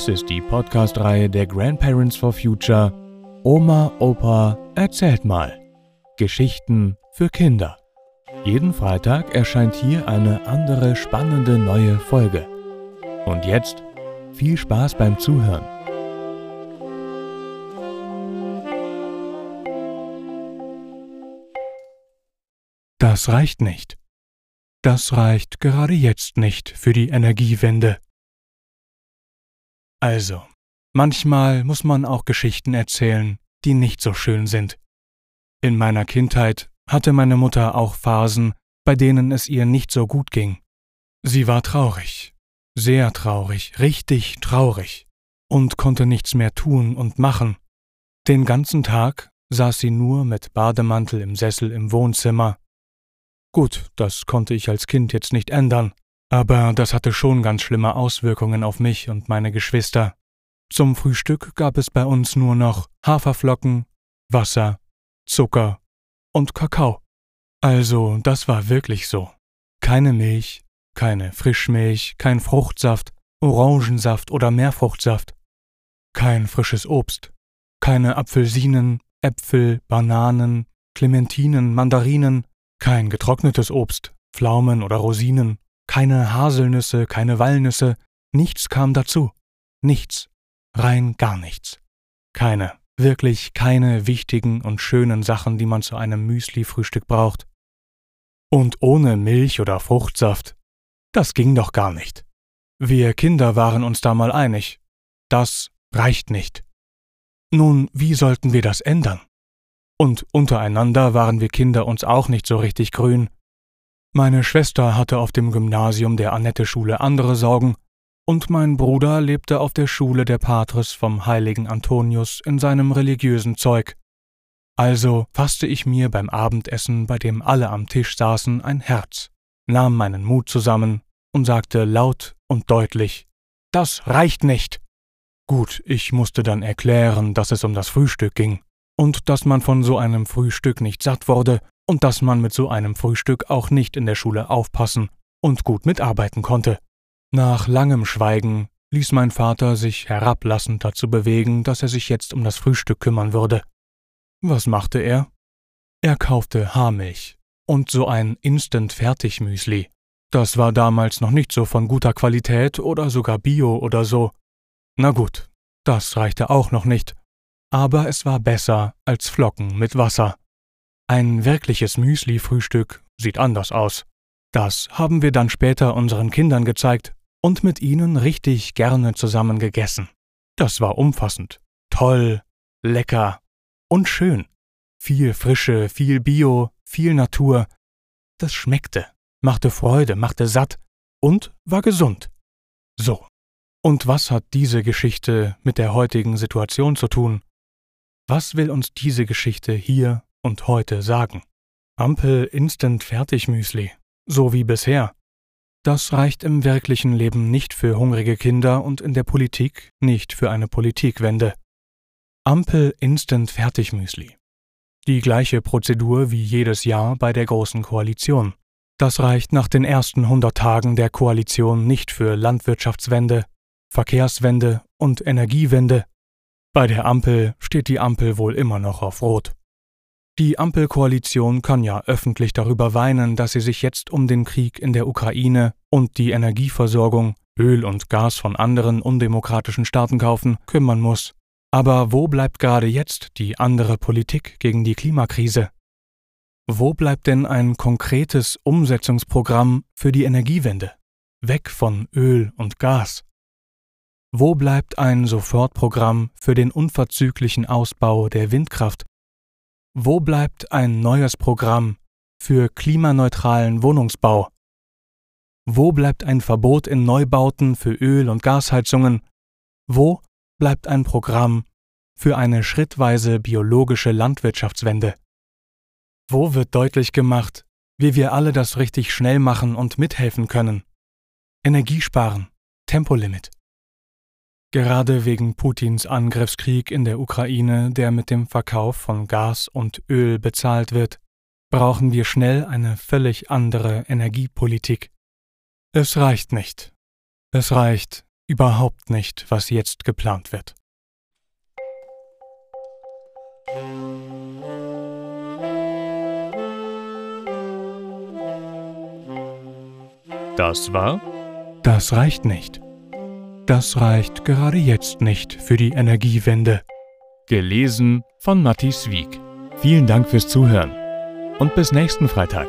Dies ist die Podcast-Reihe der Grandparents for Future Oma, Opa, erzählt mal. Geschichten für Kinder. Jeden Freitag erscheint hier eine andere spannende neue Folge. Und jetzt viel Spaß beim Zuhören. Das reicht nicht. Das reicht gerade jetzt nicht für die Energiewende. Also, manchmal muss man auch Geschichten erzählen, die nicht so schön sind. In meiner Kindheit hatte meine Mutter auch Phasen, bei denen es ihr nicht so gut ging. Sie war traurig, sehr traurig, richtig traurig, und konnte nichts mehr tun und machen. Den ganzen Tag saß sie nur mit Bademantel im Sessel im Wohnzimmer. Gut, das konnte ich als Kind jetzt nicht ändern, aber das hatte schon ganz schlimme Auswirkungen auf mich und meine Geschwister. Zum Frühstück gab es bei uns nur noch Haferflocken, Wasser, Zucker und Kakao. Also, das war wirklich so. Keine Milch, keine Frischmilch, kein Fruchtsaft, Orangensaft oder Meerfruchtsaft. Kein frisches Obst. Keine Apfelsinen, Äpfel, Bananen, Clementinen, Mandarinen, kein getrocknetes Obst, Pflaumen oder Rosinen, keine Haselnüsse, keine Walnüsse, nichts kam dazu. Nichts. Rein gar nichts. Keine, wirklich keine wichtigen und schönen Sachen, die man zu einem Müsli-Frühstück braucht. Und ohne Milch oder Fruchtsaft. Das ging doch gar nicht. Wir Kinder waren uns da mal einig. Das reicht nicht. Nun, wie sollten wir das ändern? Und untereinander waren wir Kinder uns auch nicht so richtig grün, meine Schwester hatte auf dem Gymnasium der Annette-Schule andere Sorgen, und mein Bruder lebte auf der Schule der Patres vom heiligen Antonius in seinem religiösen Zeug. Also fasste ich mir beim Abendessen, bei dem alle am Tisch saßen, ein Herz, nahm meinen Mut zusammen und sagte laut und deutlich Das reicht nicht. Gut, ich musste dann erklären, dass es um das Frühstück ging, und dass man von so einem Frühstück nicht satt wurde und dass man mit so einem Frühstück auch nicht in der Schule aufpassen und gut mitarbeiten konnte. Nach langem Schweigen ließ mein Vater sich herablassend dazu bewegen, dass er sich jetzt um das Frühstück kümmern würde. Was machte er? Er kaufte Haarmilch und so ein Instant-Fertig-Müsli. Das war damals noch nicht so von guter Qualität oder sogar Bio oder so. Na gut, das reichte auch noch nicht. Aber es war besser als Flocken mit Wasser. Ein wirkliches Müsli-Frühstück sieht anders aus. Das haben wir dann später unseren Kindern gezeigt und mit ihnen richtig gerne zusammen gegessen. Das war umfassend, toll, lecker und schön. Viel Frische, viel Bio, viel Natur. Das schmeckte, machte Freude, machte satt und war gesund. So. Und was hat diese Geschichte mit der heutigen Situation zu tun? Was will uns diese Geschichte hier und heute sagen. Ampel Instant Fertigmüsli, so wie bisher. Das reicht im wirklichen Leben nicht für hungrige Kinder und in der Politik nicht für eine Politikwende. Ampel Instant Fertigmüsli. Die gleiche Prozedur wie jedes Jahr bei der Großen Koalition. Das reicht nach den ersten 100 Tagen der Koalition nicht für Landwirtschaftswende, Verkehrswende und Energiewende. Bei der Ampel steht die Ampel wohl immer noch auf Rot. Die Ampelkoalition kann ja öffentlich darüber weinen, dass sie sich jetzt um den Krieg in der Ukraine und die Energieversorgung, Öl und Gas von anderen undemokratischen Staaten kaufen, kümmern muss. Aber wo bleibt gerade jetzt die andere Politik gegen die Klimakrise? Wo bleibt denn ein konkretes Umsetzungsprogramm für die Energiewende? Weg von Öl und Gas. Wo bleibt ein Sofortprogramm für den unverzüglichen Ausbau der Windkraft wo bleibt ein neues Programm für klimaneutralen Wohnungsbau? Wo bleibt ein Verbot in Neubauten für Öl- und Gasheizungen? Wo bleibt ein Programm für eine schrittweise biologische Landwirtschaftswende? Wo wird deutlich gemacht, wie wir alle das richtig schnell machen und mithelfen können? Energiesparen, Tempolimit. Gerade wegen Putins Angriffskrieg in der Ukraine, der mit dem Verkauf von Gas und Öl bezahlt wird, brauchen wir schnell eine völlig andere Energiepolitik. Es reicht nicht. Es reicht überhaupt nicht, was jetzt geplant wird. Das war? Das reicht nicht. Das reicht gerade jetzt nicht für die Energiewende. Gelesen von Matthias Wieck. Vielen Dank fürs Zuhören und bis nächsten Freitag.